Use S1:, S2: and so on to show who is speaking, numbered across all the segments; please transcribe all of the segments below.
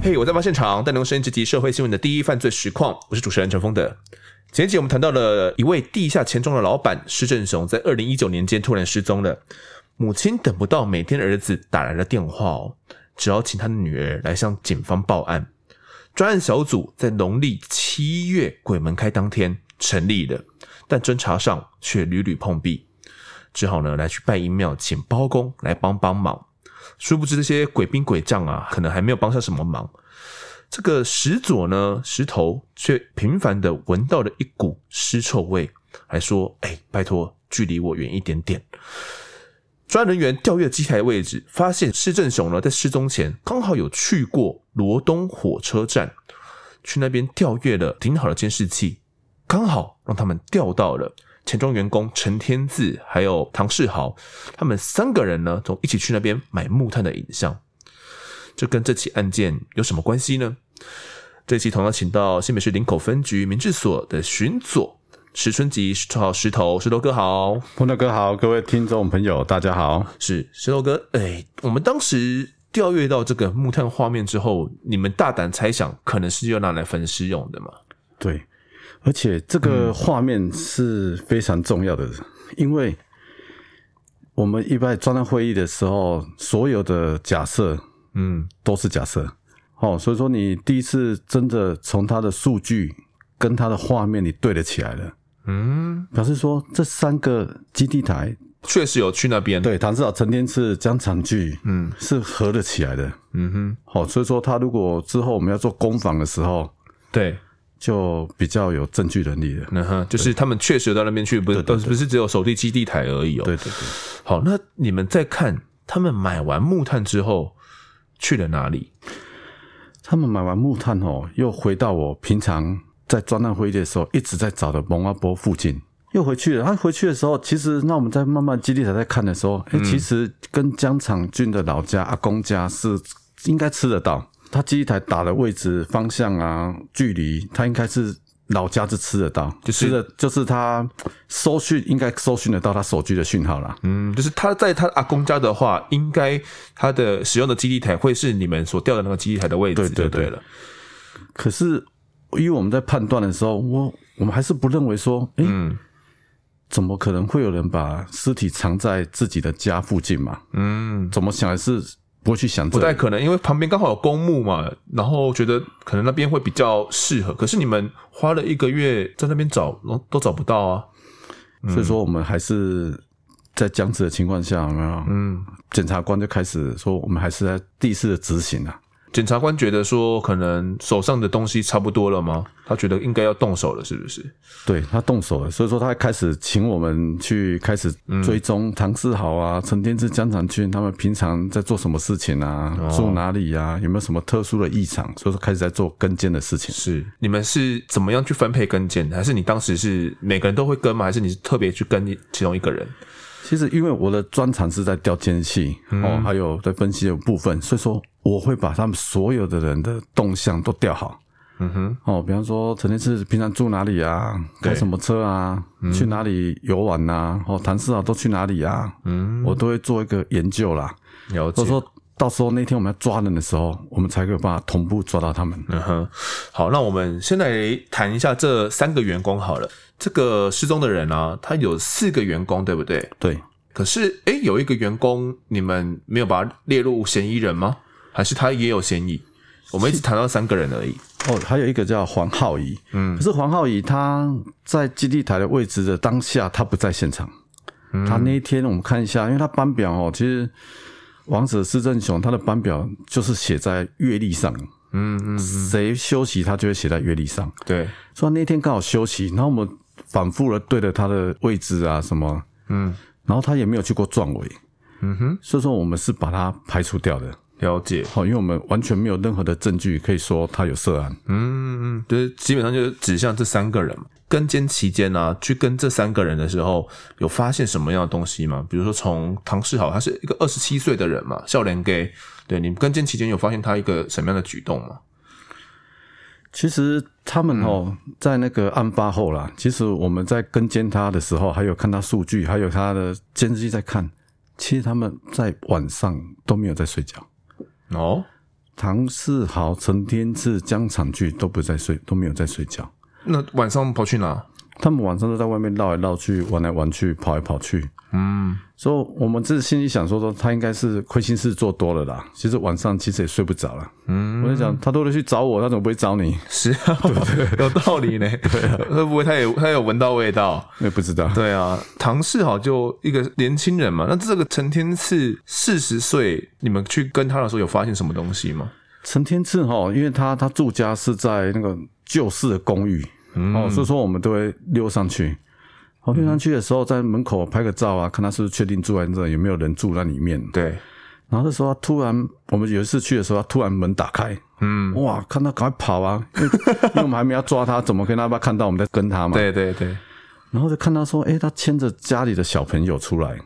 S1: 嘿我在发现场带您用声音直击社会新闻的第一犯罪实况，我是主持人陈峰的。前一集我们谈到了一位地下钱庄的老板施正雄，在二零一九年间突然失踪了，母亲等不到每天儿子打来的电话哦，只好请他的女儿来向警方报案。专案小组在农历七月鬼门开当天成立了，但侦查上却屡屡碰壁，只好呢来去拜阴庙，请包公来帮帮忙。殊不知这些鬼兵鬼将啊，可能还没有帮上什么忙。这个石佐呢，石头却频繁的闻到了一股尸臭味，还说：“哎，拜托，距离我远一点点。”专案人员调阅机台位置，发现施正雄呢在失踪前刚好有去过罗东火车站，去那边调阅了顶好的监视器，刚好让他们调到了。钱庄员工陈天志还有唐世豪，他们三个人呢，从一起去那边买木炭的影像，这跟这起案件有什么关系呢？这期同样请到新北市林口分局民治所的巡佐石春吉，绰号石头，石头哥好，
S2: 丰德哥好，各位听众朋友大家好，
S1: 是石头哥。哎，我们当时调阅到这个木炭画面之后，你们大胆猜想，可能是要拿来焚尸用的嘛？
S2: 对。而且这个画面是非常重要的，嗯、因为我们一般专案会议的时候，所有的假设，嗯，都是假设。哦，所以说你第一次真的从他的数据跟他的画面你对得起来了，嗯，表示说这三个基地台
S1: 确实有去那边，
S2: 对，唐志豪、陈天赐、江长聚，嗯，是合得起来的，嗯哼。好，所以说他如果之后我们要做攻防的时候，
S1: 对。
S2: 就比较有证据能力了，
S1: 嗯哼，就是他们确实到那边去，不是，不是只有守地基地台而已哦。
S2: 对对对。
S1: 好，那你们再看他们买完木炭之后去了哪里？
S2: 他们买完木炭哦，又回到我平常在专案会议的时候一直在找的蒙阿波附近，又回去了。他回去的时候，其实那我们在慢慢基地台在看的时候，哎、嗯，其实跟江场俊的老家阿公家是应该吃得到。他基地台打的位置、方向啊、距离，他应该是老家是吃得到，就是吃的就是他搜讯应该搜讯得到他手机的讯号啦。
S1: 嗯，就是他在他阿公家的话，应该他的使用的基地台会是你们所调的那个基地台的位置，对对对了。
S2: 可是，因为我们在判断的时候，我我们还是不认为说，诶、欸、嗯，怎么可能会有人把尸体藏在自己的家附近嘛？嗯，怎么想的是？不会去想，
S1: 不太可能，因为旁边刚好有公墓嘛，然后觉得可能那边会比较适合。可是你们花了一个月在那边找，都找不到啊。
S2: 所以说，我们还是在僵持的情况下，有没有？嗯，检察官就开始说，我们还是在第一次的执行啊。
S1: 检察官觉得说，可能手上的东西差不多了吗？他觉得应该要动手了，是不是？
S2: 对，他动手了，所以说他开始请我们去开始追踪唐世豪啊、陈天志、江长俊他们平常在做什么事情啊，哦、住哪里、啊，有没有什么特殊的异常？所以说开始在做跟监的事情。
S1: 是，你们是怎么样去分配跟监？还是你当时是每个人都会跟吗？还是你是特别去跟其中一个人？
S2: 其实因为我的专长是在调监视器哦，还有在分析的部分，所以说。我会把他们所有的人的动向都调好，嗯哼，哦，比方说陈天赐平常住哪里啊，开什么车啊，嗯、去哪里游玩呐、啊，哦，谭世豪都去哪里啊，嗯，我都会做一个研究啦，
S1: 了解。
S2: 说到时候那天我们要抓人的时候，我们才可以把同步抓到他们。
S1: 嗯哼，好，那我们先来谈一下这三个员工好了。这个失踪的人啊，他有四个员工，对不对？
S2: 对。
S1: 可是，诶，有一个员工，你们没有把他列入嫌疑人吗？还是他也有嫌疑？我们一直谈到三个人而已。
S2: 哦，还有一个叫黄浩仪。嗯，可是黄浩仪他在基地台的位置的当下，他不在现场。嗯，他那一天我们看一下，因为他班表哦，其实王者施正雄他的班表就是写在月历上。嗯嗯，谁休息他就会写在月历上。
S1: 对，
S2: 所以那天刚好休息，然后我们反复的对着他的位置啊什么，嗯，然后他也没有去过壮围。嗯哼，所以说我们是把他排除掉的。
S1: 了解，
S2: 好，因为我们完全没有任何的证据可以说他有涉案。
S1: 嗯嗯，就是基本上就是指向这三个人。跟监期间呢、啊，去跟这三个人的时候，有发现什么样的东西吗？比如说，从唐世豪，他是一个二十七岁的人嘛，少年 gay，对，你跟监期间有发现他一个什么样的举动吗？
S2: 其实他们哦，在那个案发后啦，其实我们在跟监他的时候，还有看他数据，还有他的监视器在看，其实他们在晚上都没有在睡觉。
S1: 哦，
S2: 唐世豪、陈天赐、江场骏都不在睡，都没有在睡觉。
S1: 那晚上跑去哪？
S2: 他们晚上都在外面绕来绕去，玩来玩去，跑来跑去。
S1: 嗯，
S2: 所以我们自己心里想说说，他应该是亏心事做多了啦。其实晚上其实也睡不着了。嗯，我在想，他都会去找我，他怎么不会找你？
S1: 是啊，对对，有道理呢。对啊，会不会他也他有闻到味道？
S2: 也不知道。
S1: 对啊，唐氏好就一个年轻人嘛。那这个陈天赐四十岁，你们去跟他的时候有发现什么东西吗？
S2: 陈天赐哈，因为他他住家是在那个旧式的公寓。哦、嗯，所以说我们都会溜上去。哦，溜上去的时候，在门口拍个照啊，看他是不是确定住在这，有没有人住在里面。
S1: 对。
S2: 然后这时候他突然，我们有一次去的时候，他突然门打开。嗯。哇，看他赶快跑啊！因为，因为我们还没要抓他，怎么可以让他看到我们在跟他嘛？
S1: 对对对。
S2: 然后就看他说，哎，他牵着家里的小朋友出来。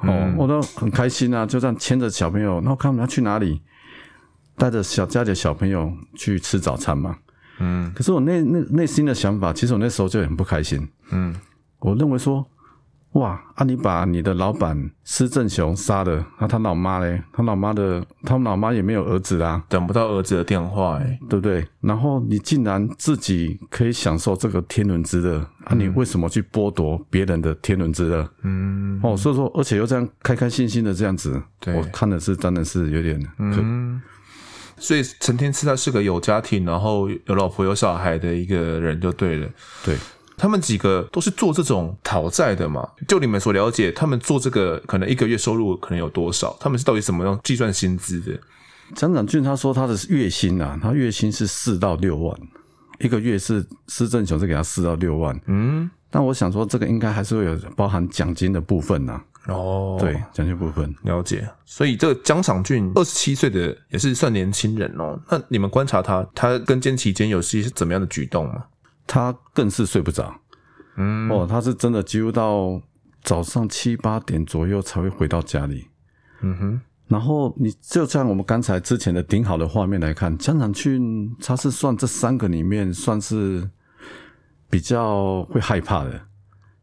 S2: 哦，嗯、我都很开心啊，就这样牵着小朋友。然后看我们要去哪里，带着小家里的小朋友去吃早餐嘛。嗯，可是我内内内心的想法，其实我那时候就很不开心。嗯，我认为说，哇，啊，你把你的老板施正雄杀了，那他老妈嘞？他老妈的，他老妈也没有儿子啊，
S1: 等不到儿子的电话，哎，
S2: 对不对？然后你竟然自己可以享受这个天伦之乐，啊，你为什么去剥夺别人的天伦之乐？嗯，哦，所以说，而且又这样开开心心的这样子，我看的是真的是有点可。嗯
S1: 所以陈天赐他是个有家庭，然后有老婆有小孩的一个人就对了。
S2: 对，
S1: 他们几个都是做这种讨债的嘛？就你们所了解，他们做这个可能一个月收入可能有多少？他们是到底怎么样计算薪资的？
S2: 张长俊他说他的月薪啊，他月薪是四到六万，一个月是施正雄是给他四到六万。嗯，但我想说这个应该还是会有包含奖金的部分呐、啊。哦，对，奖金部分
S1: 了解。所以这个江场骏二十七岁的也是算年轻人哦。那你们观察他，他跟监期间有些怎么样的举动吗？
S2: 他更是睡不着。嗯，哦，他是真的几乎到早上七八点左右才会回到家里。嗯哼。然后你就像我们刚才之前的顶好的画面来看，江场骏他是算这三个里面算是比较会害怕的。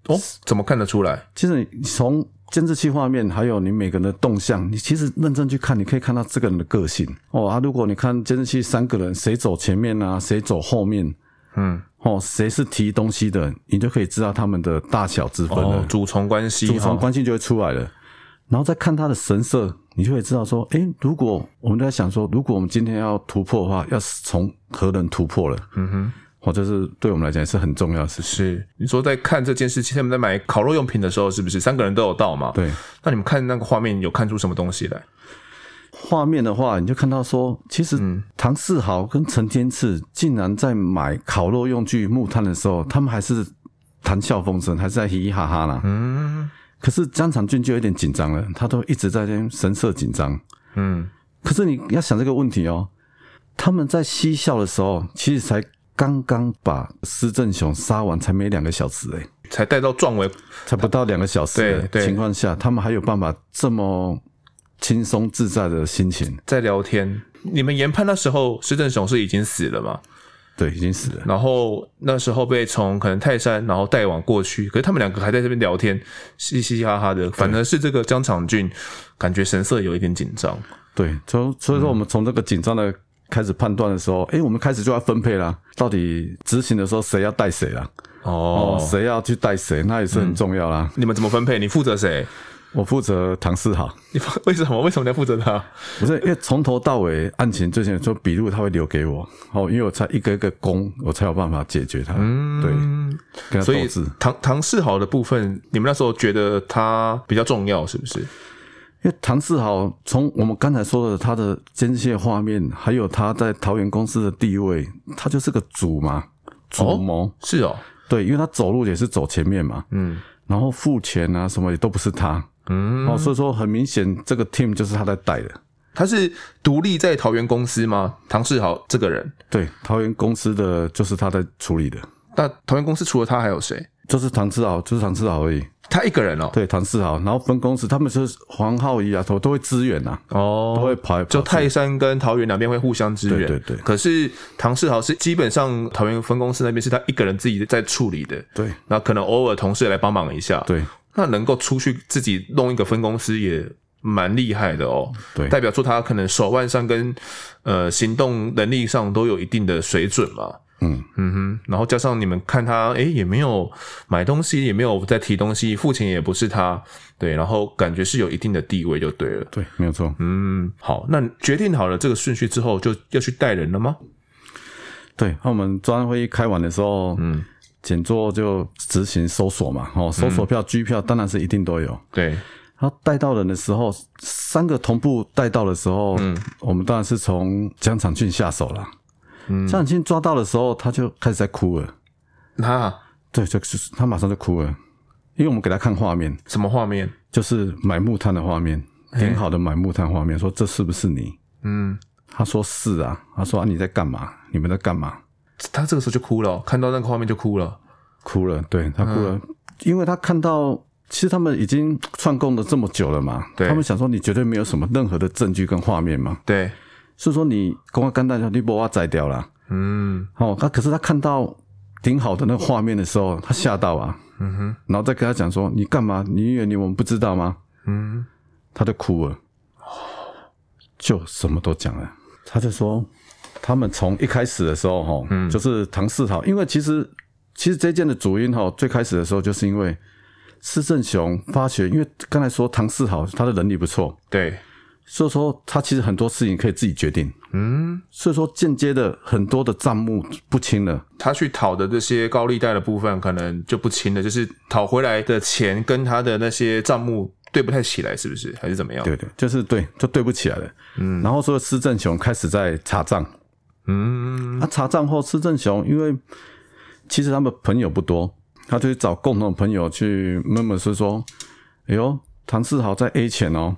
S1: 哦，怎么看得出来？
S2: 其实你从监视器画面，还有你每个人的动向，你其实认真去看，你可以看到这个人的个性哦啊。如果你看监视器三个人，谁走前面啊，谁走后面，嗯，哦，谁是提东西的，你就可以知道他们的大小之分了。
S1: 哦，主从关系，
S2: 主从关系就会出来了。然后再看他的神色，你就会知道说，诶，如果我们在想说，如果我们今天要突破的话，要从何人突破了？嗯哼。或者是对我们来讲是很重要的事情。
S1: 是你说在看这件事情，他们在买烤肉用品的时候，是不是三个人都有到嘛？
S2: 对。
S1: 那你们看那个画面，有看出什么东西来？
S2: 画面的话，你就看到说，其实唐世豪跟陈天赐竟然在买烤肉用具、木炭的时候，他们还是谈笑风生，还是在嘻嘻哈哈啦。嗯。可是江长俊就有点紧张了，他都一直在这神色紧张。嗯。可是你要想这个问题哦，他们在嬉笑的时候，其实才。刚刚把施正雄杀完，才没两个小时诶、欸、
S1: 才带到壮围，
S2: 才不到两个小时的情况下，他们还有办法这么轻松自在的心情
S1: 在聊天。你们研判那时候施正雄是已经死了吗？
S2: 对，已经死了。
S1: 然后那时候被从可能泰山，然后带往过去，可是他们两个还在这边聊天，嘻嘻哈哈的。反而是这个江长俊感觉神色有一点紧张。
S2: 对，从所以说我们从这个紧张的。开始判断的时候，哎、欸，我们开始就要分配啦。到底执行的时候谁要带谁啦？哦，谁要去带谁，那也是很重要啦。
S1: 嗯、你们怎么分配？你负责谁？
S2: 我负责唐世豪。
S1: 你为什么？为什么你要负责他？
S2: 不是因为从头到尾案情最近说笔录他会留给我，哦，因为我才一个一个攻，我才有办法解决他。嗯，对，跟他。
S1: 所以唐唐世豪的部分，你们那时候觉得他比较重要，是不是？
S2: 因为唐世豪从我们刚才说的他的监视画面，还有他在桃园公司的地位，他就是个主嘛，主谋、
S1: 哦、是哦，
S2: 对，因为他走路也是走前面嘛，嗯，然后付钱啊什么也都不是他，嗯，哦，所以说很明显这个 team 就是他在带的，
S1: 他是独立在桃园公司吗？唐世豪这个人，
S2: 对，桃园公司的就是他在处理的。
S1: 那桃园公司除了他还有谁？
S2: 就是唐志豪，就是唐志豪而已。
S1: 他一个人哦，
S2: 对，唐志豪，然后分公司他们就是黄浩仪啊，都都会支援呐，
S1: 哦，
S2: 都会跑，
S1: 就泰山跟桃园两边会互相支援，
S2: 对对对。
S1: 可是唐志豪是基本上桃园分公司那边是他一个人自己在处理的，对。那可能偶尔同事来帮忙一下，
S2: 对。
S1: 那能够出去自己弄一个分公司也蛮厉害的哦，
S2: 对，
S1: 代表说他可能手腕上跟呃行动能力上都有一定的水准嘛。
S2: 嗯
S1: 嗯哼，然后加上你们看他，诶也没有买东西，也没有在提东西，付钱也不是他，对，然后感觉是有一定的地位就对了，
S2: 对，没有错。
S1: 嗯，好，那决定好了这个顺序之后，就要去带人了吗？
S2: 对，那我们专案会议开完的时候，嗯，简座就执行搜索嘛，哦，搜索票、拘票当然是一定都有，
S1: 对。
S2: 然后带到人的时候，三个同步带到的时候，嗯，我们当然是从江长俊下手了。嗯，江长俊抓到的时候，他就开始在哭了。
S1: 啊
S2: 对，就是他马上就哭了，因为我们给他看画面，
S1: 什么画面？
S2: 就是买木炭的画面，点好的买木炭画面，说这是不是你？
S1: 嗯，
S2: 他说是啊，他说啊你在干嘛？你们在干嘛？
S1: 他这个时候就哭了，看到那个画面就哭了，
S2: 哭了，对，他哭了，因为他看到其实他们已经串供了这么久了嘛，对，他们想说你绝对没有什么任何的证据跟画面嘛，
S1: 对。
S2: 所以说你公安干大你把我宰掉了，
S1: 嗯，
S2: 哦，他可是他看到挺好的那个画面的时候，他吓到啊，
S1: 嗯哼，
S2: 然后再跟他讲说你干嘛？你以为你我们不知道吗？
S1: 嗯，
S2: 他就哭了，就什么都讲了，他就说他们从一开始的时候哈，嗯，就是唐世豪，因为其实其实这件的主因哈，最开始的时候就是因为施正雄发觉，因为刚才说唐世豪他的能力不错，
S1: 对。
S2: 所以说，他其实很多事情可以自己决定。
S1: 嗯，
S2: 所以说间接的很多的账目不清了。
S1: 他去讨的这些高利贷的部分，可能就不清了，就是讨回来的钱跟他的那些账目对不太起来，是不是？还是怎么样？
S2: 对对，就是对，就对不起来了。嗯，然后说施正雄开始在查账。
S1: 嗯，
S2: 他查账后，施正雄因为其实他们朋友不多，他就去找共同的朋友去问问，是说：“哎呦，唐世豪在 A 钱哦。”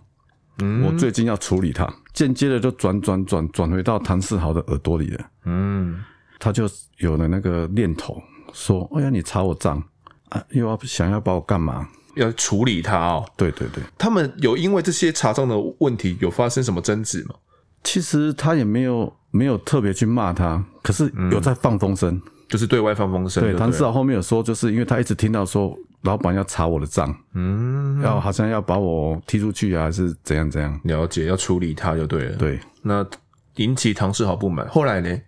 S2: 嗯，我最近要处理他，间接的就转转转转回到唐世豪的耳朵里了。
S1: 嗯，
S2: 他就有了那个念头，说：“哎呀，你查我账啊，又要想要把我干嘛？
S1: 要处理他哦。”
S2: 对对对，
S1: 他们有因为这些查账的问题有发生什么争执吗？
S2: 其实他也没有没有特别去骂他，可是有在放风声，
S1: 就是对外放风声。
S2: 对，唐世豪后面有说，就是因为他一直听到说。老板要查我的账，
S1: 嗯，
S2: 要好像要把我踢出去啊，还是怎样怎样？
S1: 了解，要处理他就对了。
S2: 对，
S1: 那引起唐世豪不满，后来呢？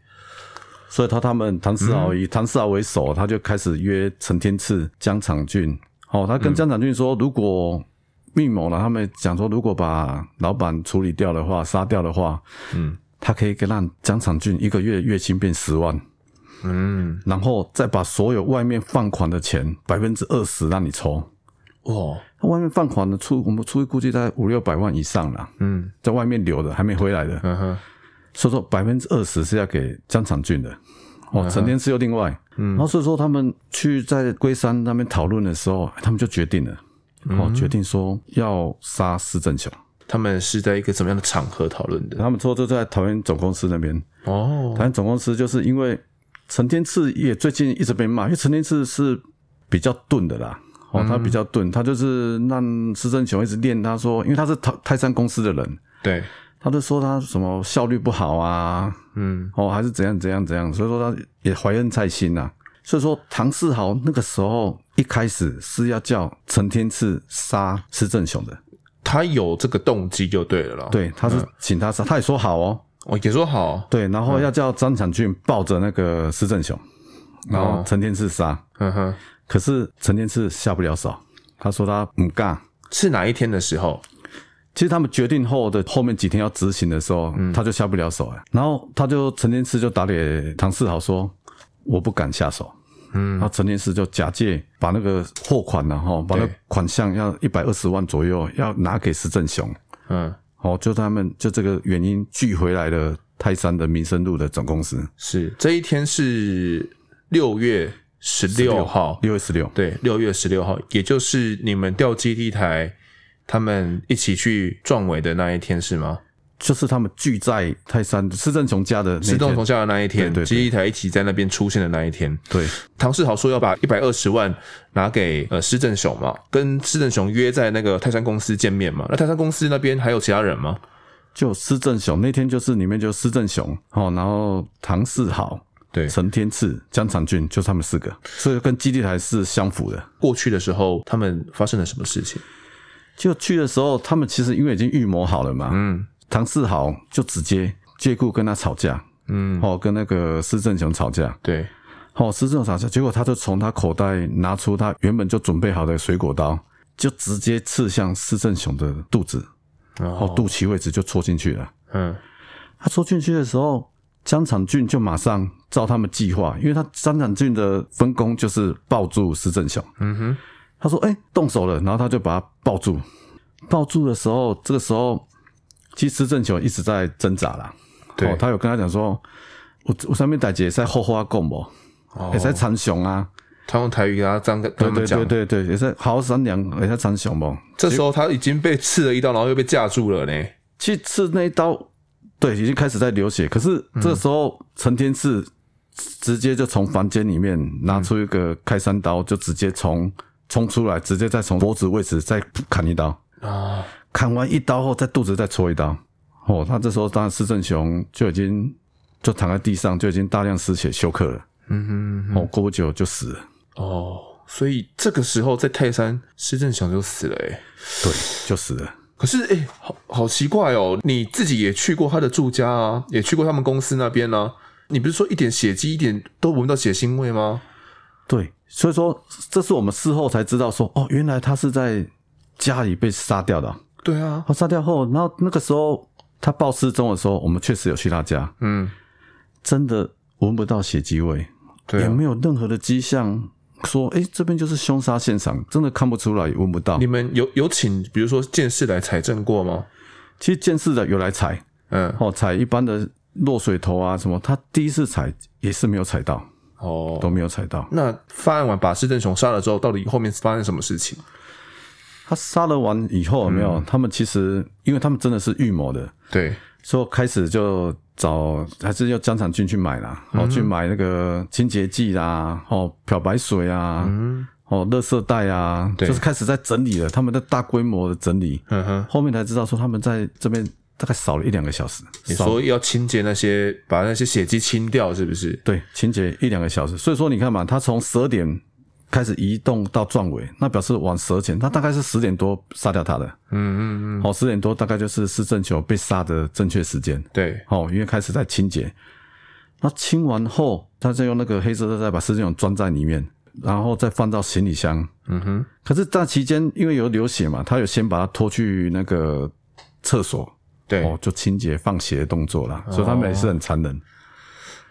S2: 所以他他们唐世豪以唐世豪为首，他就开始约陈天赐、江长俊。哦，他跟江长俊说，如果密谋了，他们讲说，如果把老板处理掉的话，杀掉的话，嗯，他可以给让江长俊一个月月薪变十万。
S1: 嗯，
S2: 然后再把所有外面放款的钱百分之二十让你抽，
S1: 哇！
S2: 外面放款的出，我们出去估计在五六百万以上了。
S1: 嗯，
S2: 在外面留的还没回来的，
S1: 嗯哼。
S2: 所以说百分之二十是要给江长俊的，哦，陈天赐又另外。嗯，然后所以说他们去在龟山那边讨论的时候，他们就决定了，哦，决定说要杀施正雄。
S1: 他们是在一个什么样的场合讨论的？
S2: 他们说都在桃园总公司那边。
S1: 哦，
S2: 桃园总公司就是因为。陈天赐也最近一直被骂，因为陈天赐是比较钝的啦，哦，他比较钝，他就是让施正雄一直练，他说，因为他是泰泰山公司的人，
S1: 对，
S2: 他就说他什么效率不好啊，
S1: 嗯，
S2: 哦，还是怎样怎样怎样，所以说他也怀恨在心呐，所以说唐世豪那个时候一开始是要叫陈天赐杀施正雄的，
S1: 他有这个动机就对了啦，
S2: 对，他是请他杀，他也说好哦。
S1: 我也说好，
S2: 对，然后要叫张长俊抱着那个施正雄，然后陈天赐杀，
S1: 嗯哼，
S2: 可是陈天赐下不了手，他说他不干。
S1: 是哪一天的时候？
S2: 其实他们决定后的后面几天要执行的时候，他就下不了手了。然后他就陈天赐就打给唐世豪说，我不敢下手，嗯，然后陈天赐就假借把那个货款然后把那款项要一百二十万左右要拿给施正雄，
S1: 嗯。
S2: 哦，就他们就这个原因聚回来的泰山的民生路的总公司。
S1: 是这一天是六月十六号，
S2: 六月十六，
S1: 对，六月十六号，也就是你们调基地台他们一起去壮围的那一天是吗？
S2: 就是他们聚在泰山施正雄家的那
S1: 施正雄家的那一天，
S2: 对，
S1: 基地台一起在那边出现的那一天。
S2: 对，
S1: 唐世豪说要把一百二十万拿给呃施正雄嘛，跟施正雄约在那个泰山公司见面嘛。那泰山公司那边还有其他人吗？
S2: 就施正雄那天就是里面就施正雄哦，然后唐世豪。对，陈天赐、江长俊就他们四个，所以跟基地台是相符的。
S1: 过去的时候，他们发生了什么事情？
S2: 就去的时候，他们其实因为已经预谋好了嘛。嗯，唐世豪就直接借故跟他吵架。嗯，哦，跟那个施正雄吵架。
S1: 对，
S2: 哦，施正雄吵架，结果他就从他口袋拿出他原本就准备好的水果刀，就直接刺向施正雄的肚子，哦，肚脐位置就戳进去了。嗯，他戳进去的时候。江长俊就马上照他们计划，因为他江长俊的分工就是抱住施正雄。嗯哼，他说：“哎、欸，动手了。”然后他就把他抱住。抱住的时候，这个时候其实施正雄一直在挣扎啦。对、哦，他有跟他讲说：“我我上面大姐在后花供不，也在长雄啊。”
S1: 他用台语跟他这样跟他们讲，
S2: 对对对对，也是好好商量，也在长雄不。
S1: 这时候他已经被刺了一刀，然后又被架住了呢。
S2: 去刺那一刀。对，已经开始在流血。可是这个时候，陈天赐直接就从房间里面拿出一个开山刀，就直接从冲出来，直接再从脖子位置再砍一刀啊！砍完一刀后，在肚子再戳一刀。哦，他这时候当然施正雄就已经就躺在地上，就已经大量失血休克了。嗯哼，哦，过不久就死了。
S1: 哦，所以这个时候在泰山，施正雄就死了。哎，
S2: 对，就死了。
S1: 可是，哎、欸，好好奇怪哦！你自己也去过他的住家啊，也去过他们公司那边呢、啊。你不是说一点血迹，一点都闻到血腥味吗？
S2: 对，所以说这是我们事后才知道说，哦，原来他是在家里被杀掉的。
S1: 对啊，
S2: 他杀掉后，然后那个时候他报失踪的时候，我们确实有去他家，嗯，真的闻不到血迹味，对、啊，也没有任何的迹象。说，哎、欸，这边就是凶杀现场，真的看不出来，也闻不到。
S1: 你们有有请，比如说鉴识来采证过吗？
S2: 其实鉴识的有来采，嗯，哦，采一般的落水头啊什么，他第一次采也是没有采到，哦，都没有采到。
S1: 那犯案完把施正雄杀了之后，到底后面发生什么事情？
S2: 他杀了完以后有没有？嗯、他们其实，因为他们真的是预谋的，
S1: 对，
S2: 所以开始就。找还是要江长俊去买啦，哦、嗯，去买那个清洁剂啦，哦，漂白水啊，嗯，哦，垃圾袋啊，对，就是开始在整理了，他们在大规模的整理，嗯哼，后面才知道说他们在这边大概扫了一两个小时，
S1: 你说要清洁那些，把那些血迹清掉，是不是？
S2: 对，清洁一两个小时，所以说你看嘛，他从十二点。开始移动到壮尾，那表示晚十二点，他大概是十点多杀掉他的。嗯嗯嗯。好，十点多大概就是施正球被杀的正确时间。
S1: 对。
S2: 好，因为开始在清洁，那清完后，他再用那个黑色的再把施正球装在里面，然后再放到行李箱。嗯哼。可是，在期间因为有流血嘛，他有先把他拖去那个厕所。
S1: 对。
S2: 哦，就清洁放血的动作啦。所以他们也是很残忍。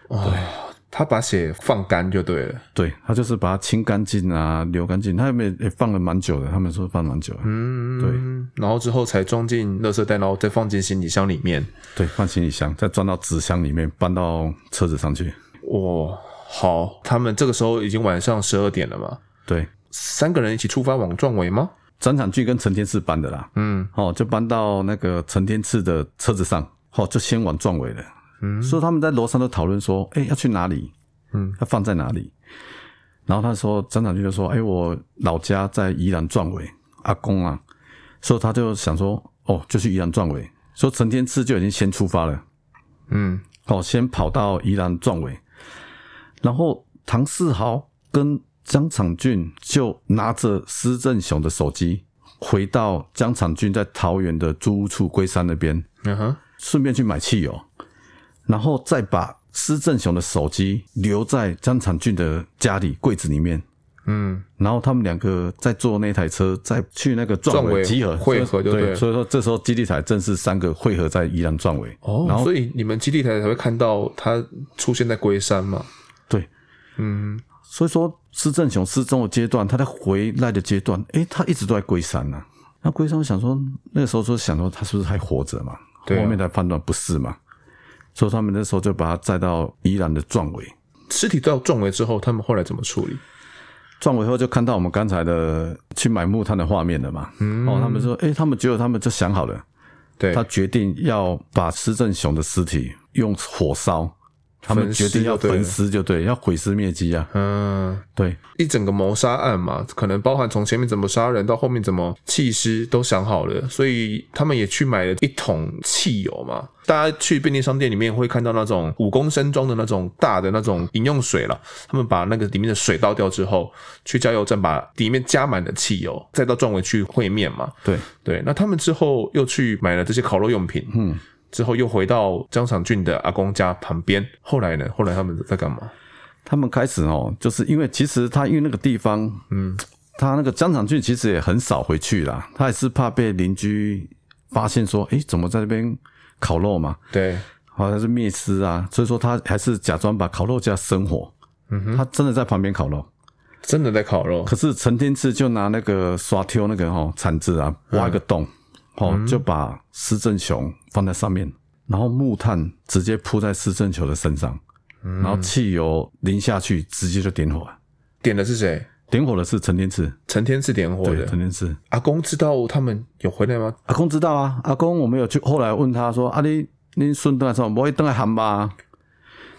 S1: 哦。对。他把血放干就对了，
S2: 对，他就是把它清干净啊，流干净。他也没也放了蛮久的，他们说放蛮久的，嗯，对。
S1: 然后之后才装进垃圾袋，然后再放进行李箱里面。
S2: 对，放行李箱，再装到纸箱里面，搬到车子上去。
S1: 哇，好，他们这个时候已经晚上十二点了嘛？
S2: 对，
S1: 三个人一起出发往壮围吗？
S2: 张场俊跟陈天赐搬的啦，嗯，哦，就搬到那个陈天赐的车子上，哦，就先往壮围了。嗯，所以他们在楼上都讨论说，哎、欸，要去哪里？嗯，要放在哪里？然后他说，张长俊就说，哎、欸，我老家在宜兰壮围，阿公啊，所以他就想说，哦，就去宜兰壮围。说陈天赐就已经先出发了，嗯，哦，先跑到宜兰壮围，然后唐世豪跟江长俊就拿着施正雄的手机，回到江长俊在桃园的租屋处龟山那边，嗯哼，顺便去买汽油。然后再把施正雄的手机留在江长俊的家里柜子里面，嗯，然后他们两个在坐那台车，再去那个壮围集合
S1: 会合就对，
S2: 对。所以说这时候基地台正是三个会合在宜兰壮围。
S1: 哦，然后所以你们基地台才会看到他出现在龟山嘛？
S2: 对，嗯，所以说施正雄失踪的阶段，他在回来的阶段，诶，他一直都在龟山呢、啊。那龟山我想说，那个时候就想说他是不是还活着嘛？对、啊，后面才判断不是嘛。所以他们那时候就把他载到宜兰的壮围，
S1: 尸体到壮围之后，他们后来怎么处理？
S2: 壮围后就看到我们刚才的去买木炭的画面了嘛。嗯，哦，他们说，哎、欸，他们结果他们就想好了，
S1: 对，
S2: 他决定要把施正雄的尸体用火烧。他们决定要焚尸，就对，要毁尸灭迹啊。
S1: 嗯，
S2: 对，
S1: 一整个谋杀案嘛，可能包含从前面怎么杀人到后面怎么弃尸都想好了，所以他们也去买了一桶汽油嘛。大家去便利商店里面会看到那种五公升装的那种大的那种饮用水了。他们把那个里面的水倒掉之后，去加油站把里面加满的汽油，再到壮围去会面嘛。
S2: 对
S1: 对，那他们之后又去买了这些烤肉用品。嗯。之后又回到江长俊的阿公家旁边。后来呢？后来他们在干嘛？
S2: 他们开始哦，就是因为其实他因为那个地方，嗯，他那个江长俊其实也很少回去啦。他也是怕被邻居发现说，诶，怎么在那边烤肉嘛？
S1: 对，
S2: 好像是灭尸啊。所以说他还是假装把烤肉架生火。嗯哼，他真的在旁边烤肉，
S1: 真的在烤肉。
S2: 可是陈天赐就拿那个刷挑那个哈铲子啊，挖一个洞。嗯哦，就把施正雄放在上面，然后木炭直接铺在施正雄的身上，然后汽油淋下去，直接就点火了。
S1: 点的是谁？
S2: 点火的是陈天赐。
S1: 陈天赐点火的。
S2: 陈天赐。
S1: 阿公知道他们有回来吗？
S2: 阿公知道啊。阿公，我们有去，后来问他说：“啊，你你孙登来说，不会登来喊吧？”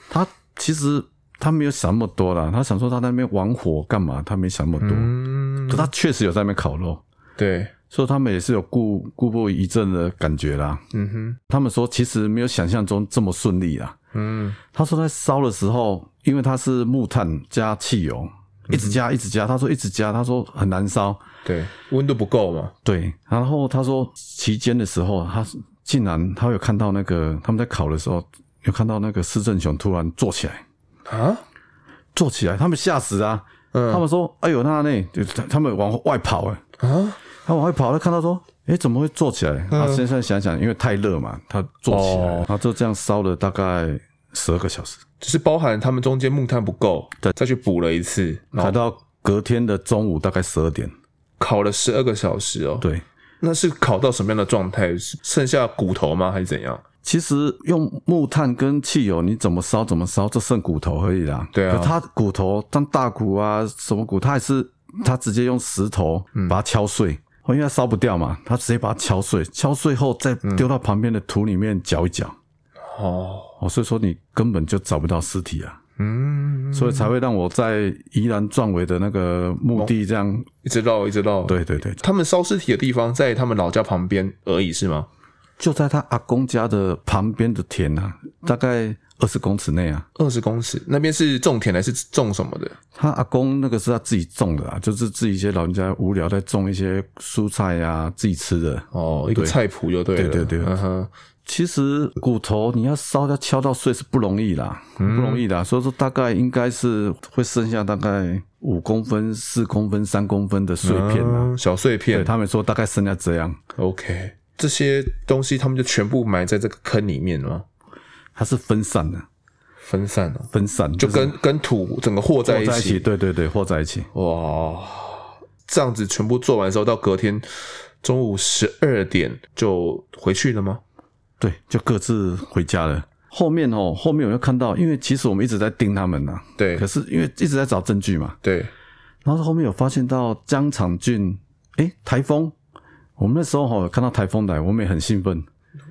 S2: 他其实他没有想那么多啦，他想说他在那边玩火干嘛？他没想那么多。嗯。可他确实有在那边烤肉。
S1: 对。
S2: 所以他们也是有故故步一阵的感觉啦。嗯哼，他们说其实没有想象中这么顺利啦。嗯，他说在烧的时候，因为他是木炭加汽油，一直加一直加。他说一直加，他说很难烧。
S1: 对，温度不够嘛。
S2: 对，然后他说期间的时候，他竟然他有看到那个他们在烤的时候，有看到那个施正雄突然坐起来啊，坐起来，他们吓死啊。嗯，他们说哎呦那那，他们往外跑哎啊。他往外跑，他看到说：“哎，怎么会坐起来？”他现在想想，因为太热嘛，他坐起来，他就这样烧了大概十二个小时，
S1: 只是包含他们中间木炭不够，对，再去补了一次，
S2: 烤到隔天的中午大概十二点，
S1: 烤了十二个小时哦。
S2: 对，
S1: 那是烤到什么样的状态？剩下骨头吗？还是怎样？
S2: 其实用木炭跟汽油，你怎么烧怎么烧，就剩骨头而已啦。
S1: 对啊，
S2: 他骨头当大骨啊，什么骨，他还是他直接用石头把它敲碎。因为它烧不掉嘛，他直接把它敲碎，敲碎后再丢到旁边的土里面搅一搅。哦哦，所以说你根本就找不到尸体啊。嗯，所以才会让我在宜兰壮围的那个墓地这样
S1: 一直绕一直绕。
S2: 对对对，
S1: 他们烧尸体的地方在他们老家旁边而已是吗？
S2: 就在他阿公家的旁边的田啊，大概。二十公尺内啊，
S1: 二十公尺那边是种田还是种什么的？
S2: 他阿公那个是他自己种的啊，就是自己一些老人家无聊在种一些蔬菜呀、啊，自己吃的
S1: 哦，一个菜谱就对了。
S2: 对对对，嗯哼。其实骨头你要烧要敲到碎是不容易啦，嗯、不容易的。所以说大概应该是会剩下大概五公分、四公分、三公分的碎片啊，
S1: 嗯、小碎片。
S2: 他们说大概剩下这样。
S1: OK，这些东西他们就全部埋在这个坑里面了。
S2: 它是分散的，
S1: 分散的，
S2: 分散
S1: 就跟跟土整个和在一起，
S2: 对对对，和在一起。
S1: 哇，这样子全部做完之后，到隔天中午十二点就回去了吗？
S2: 对，就各自回家了。后面哦，后面我又看到，因为其实我们一直在盯他们呐，
S1: 对，
S2: 可是因为一直在找证据嘛，
S1: 对。
S2: 然后后面有发现到江场俊，诶，台风，我们那时候哈看到台风来，我们也很兴奋。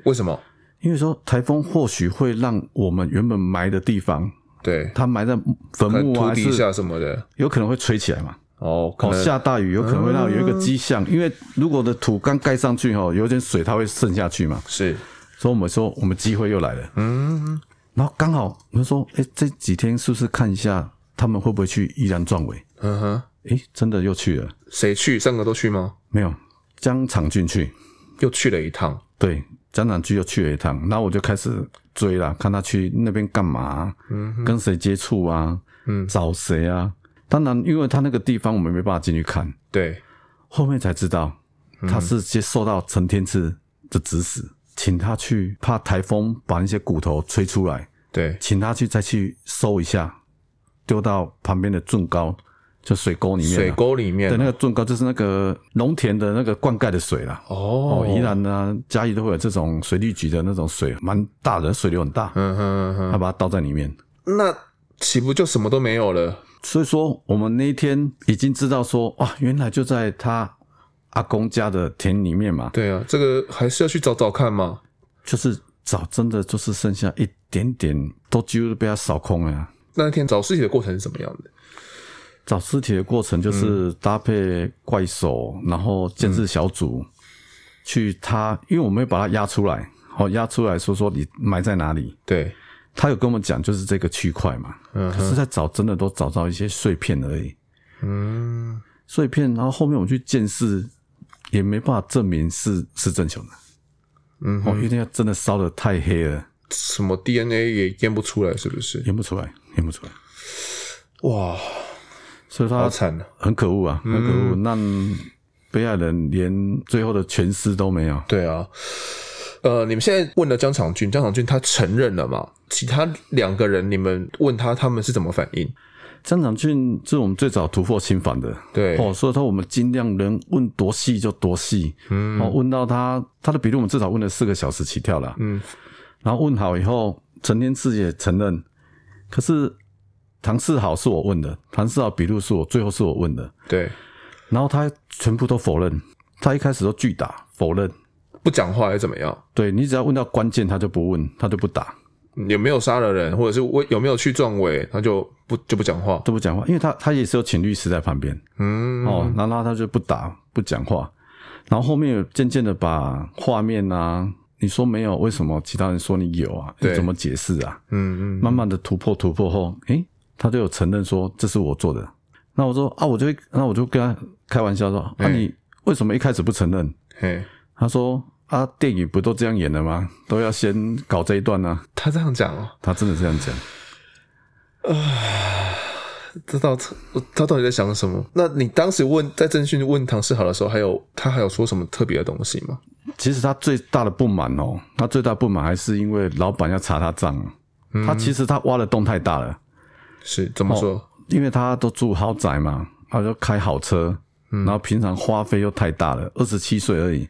S1: 为什么？
S2: 因为说台风或许会让我们原本埋的地方，
S1: 对，
S2: 它埋在坟墓啊、
S1: 土底下什么的，
S2: 有可能会吹起来嘛。
S1: 哦，
S2: 哦，下大雨有可能会让有一个迹象，嗯、因为如果的土刚盖上去哈，有点水它会渗下去嘛。
S1: 是，
S2: 所以我们说我们机会又来了。嗯，然后刚好我们说，哎，这几天是不是看一下他们会不会去毅然壮伟？嗯哼，哎，真的又去了。
S1: 谁去？三个都去吗？
S2: 没有，江长俊去，
S1: 又去了一趟。
S2: 对。江长俊又去了一趟，然后我就开始追了，看他去那边干嘛，嗯，跟谁接触啊，嗯，找谁啊？当然，因为他那个地方我们没办法进去看，
S1: 对，
S2: 后面才知道他是接受到陈天赐的指使，嗯、请他去，怕台风把那些骨头吹出来，
S1: 对，
S2: 请他去再去收一下，丢到旁边的圳沟。就水沟里面，
S1: 水沟里面的
S2: 那个圳沟就是那个农田的那个灌溉的水啦。哦，宜兰呢，嘉义都会有这种水利局的那种水，蛮大的，水流很大。嗯哼嗯哼，他把它倒在里面，
S1: 那岂不就什么都没有了？
S2: 所以说，我们那一天已经知道说，哇，原来就在他阿公家的田里面嘛。
S1: 对啊，这个还是要去找找看嘛。
S2: 就是找，真的就是剩下一点点，都几乎都被他扫空了呀。
S1: 那天找尸体的过程是什么样的？
S2: 找尸体的过程就是搭配怪手，嗯、然后鉴识小组去他，因为我们会把他压出来，好压出来说说你埋在哪里。
S1: 对，
S2: 他有跟我们讲，就是这个区块嘛。嗯，可是在找，真的都找到一些碎片而已。嗯，碎片，然后后面我们去见识，也没办法证明是是正雄的。嗯，哦，因为那真的烧的太黑了，
S1: 什么 DNA 也验不出来，是不是？
S2: 验不出来，验不出来。
S1: 哇，
S2: 所以他
S1: 好惨啊，
S2: 很可恶啊，很可恶，嗯、让被害人连最后的全尸都没有。
S1: 对啊，呃，你们现在问了江长俊，江长俊他承认了嘛？其他两个人，你们问他，他们是怎么反应？
S2: 江长俊是我们最早突破心防的，
S1: 对。
S2: 哦，所以说我们尽量能问多细就多细，嗯，哦，问到他他的笔录，我们至少问了四个小时起跳了，嗯，然后问好以后，陈天赐也承认，可是唐世豪是我问的，唐世豪笔录是我最后是我问的，
S1: 对，
S2: 然后他全部都否认，他一开始都拒打否认，
S1: 不讲话还是怎么样？
S2: 对，你只要问到关键，他就不问，他就不打。
S1: 有没有杀了人，或者是我有没有去撞尾，他就不就不讲话，
S2: 都不讲话，因为他他也是有请律师在旁边，嗯，哦，然后他就不打不讲话，然后后面渐渐的把画面啊，你说没有，为什么其他人说你有啊？你怎么解释啊？嗯嗯，慢慢的突破突破后，诶，他就有承认说这是我做的，那我说啊，我就会，那我就跟他开玩笑说，那、啊、你为什么一开始不承认？嘿，他说。啊，电影不都这样演的吗？都要先搞这一段呢、啊。
S1: 他这样讲哦，
S2: 他真的这样讲。
S1: 啊，知道他他到底在想什么？那你当时问在郑讯问唐世豪的时候，还有他还有说什么特别的东西吗？
S2: 其实他最大的不满哦，他最大不满还是因为老板要查他账。嗯、他其实他挖的洞太大了。
S1: 是怎么说、哦？
S2: 因为他都住豪宅嘛，他就开好车，嗯、然后平常花费又太大了，二十七岁而已。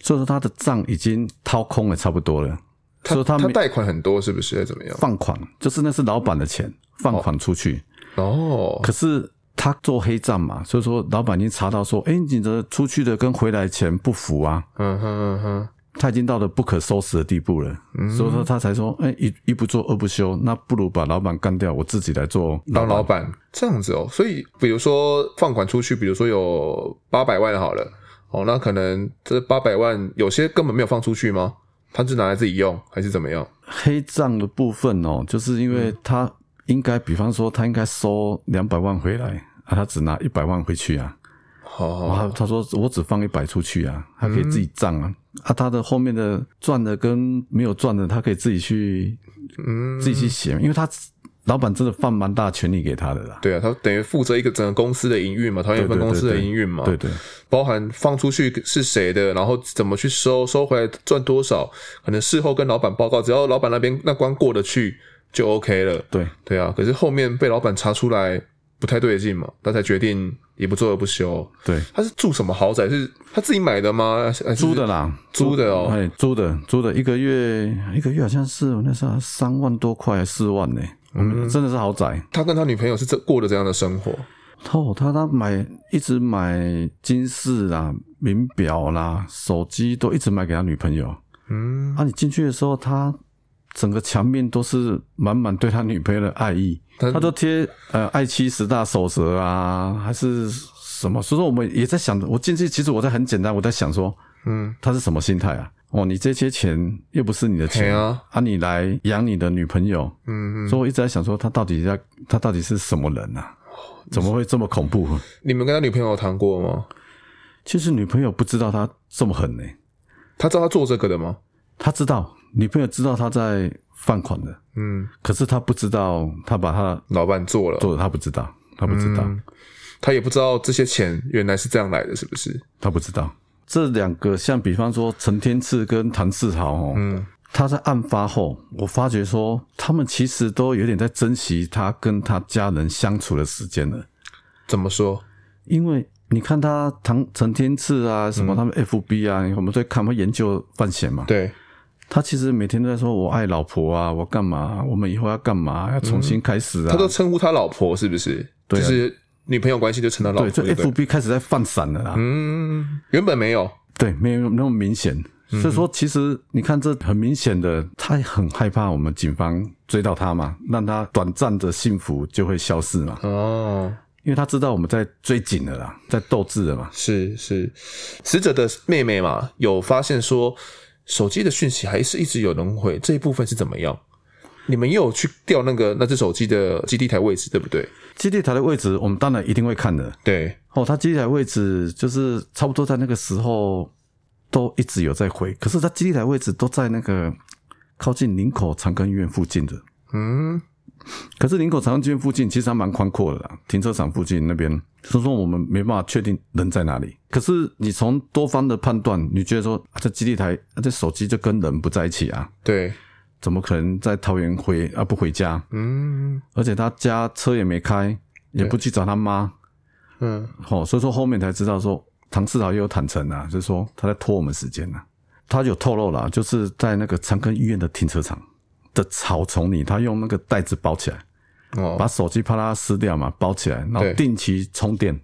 S2: 所以说他的账已经掏空了，差不多了。
S1: 他说他他贷款很多，是不是？怎么样？
S2: 放款就是那是老板的钱，放款出去。
S1: 哦。
S2: 可是他做黑账嘛，所以说老板已经查到说，哎，你的出去的跟回来钱不符啊。嗯哼嗯哼。他已经到了不可收拾的地步了，嗯、所以说他才说，哎，一一不做二不休，那不如把老板干掉，我自己来做
S1: 当老板。这样子哦。所以比如说放款出去，比如说有八百万好了。哦，那可能这八百万有些根本没有放出去吗？他是拿来自己用，还是怎么样？
S2: 黑账的部分哦，就是因为他应该，比方说他应该收两百万回来啊，他只拿一百万回去啊。好，好，他他说我只放一百出去啊，他可以自己账啊。嗯、啊，他的后面的赚的跟没有赚的，他可以自己去，嗯，自己去写，因为他。老板真的放蛮大权力给他的啦。
S1: 对啊，他等于负责一个整个公司的营运嘛，桃园分公司的营运嘛。
S2: 对对，
S1: 包含放出去是谁的，然后怎么去收，收回来赚多少，可能事后跟老板报告，只要老板那边那关过得去就 OK 了。
S2: 对
S1: 对啊，可是后面被老板查出来不太对劲嘛，他才决定也不做二不休。
S2: 对，
S1: 他是住什么豪宅？是他自己买的吗？
S2: 租的啦，
S1: 租的哦，
S2: 哎，租的租的，一个月一个月好像是那时候三万多块，四万呢。嗯，真的是豪宅。
S1: 他跟他女朋友是这过的这样的生活。
S2: 哦，他他买一直买金饰啦、名表啦、手机都一直买给他女朋友。嗯，啊，你进去的时候，他整个墙面都是满满对他女朋友的爱意。他，都贴呃爱妻十大守则啊，还是什么？所以说我们也在想，我进去其实我在很简单，我在想说，嗯，他是什么心态啊？哦，你这些钱又不是你的钱啊，啊，你来养你的女朋友，嗯嗯，所以我一直在想说，他到底在，他到底是什么人啊？怎么会这么恐怖？
S1: 你们跟他女朋友谈过吗？
S2: 其实女朋友不知道他这么狠呢、欸。
S1: 他知道他做这个的吗？
S2: 他知道，女朋友知道他在放款的，嗯，可是他不知道他把他
S1: 老板做了，
S2: 做了他不知道，他不知道，嗯、
S1: 他也不知道这些钱原来是这样来的，是不是？
S2: 他不知道。这两个像，比方说陈天赐跟唐世豪哦，嗯，他在案发后，我发觉说他们其实都有点在珍惜他跟他家人相处的时间了。
S1: 怎么说？
S2: 因为你看他唐陈天赐啊，什么他们 FB 啊，嗯、我们在看，会研究范闲嘛？
S1: 对，
S2: 他其实每天都在说我爱老婆啊，我干嘛？我们以后要干嘛？要重新开始啊？
S1: 他都称呼他老婆是不是？
S2: 对啊，
S1: 就是女朋友关系就成了老婆。
S2: 对，这 FB 开始在放闪了啦。
S1: 嗯，原本没有，
S2: 对，没有那么明显。所以说，其实你看，这很明显的，他很害怕我们警方追到他嘛，让他短暂的幸福就会消失嘛。
S1: 哦，
S2: 因为他知道我们在追紧了啦，在斗智了嘛。
S1: 是是，死者的妹妹嘛，有发现说手机的讯息还是一直有人回，这一部分是怎么样？你们也有去调那个那只手机的基地台位置，对不对？
S2: 基地台的位置，我们当然一定会看的。
S1: 对，
S2: 哦，它基地台位置就是差不多在那个时候。都一直有在回，可是它基地台位置都在那个靠近林口长庚医院附近的。
S1: 嗯，
S2: 可是林口长庚医院附近其实还蛮宽阔的啦，停车场附近那边，所以说我们没办法确定人在哪里。可是你从多方的判断，你觉得说这基地台这手机就跟人不在一起啊？
S1: 对，
S2: 怎么可能在桃园回啊不回家？
S1: 嗯，
S2: 而且他家车也没开，也不去找他妈。
S1: 嗯，
S2: 好，所以说后面才知道说。唐世豪也有坦诚啊，就是说他在拖我们时间啊。他有透露了，就是在那个长庚医院的停车场的草丛里，他用那个袋子包起来，
S1: 哦，
S2: 把手机啪啦撕掉嘛，包起来，然后定期充电，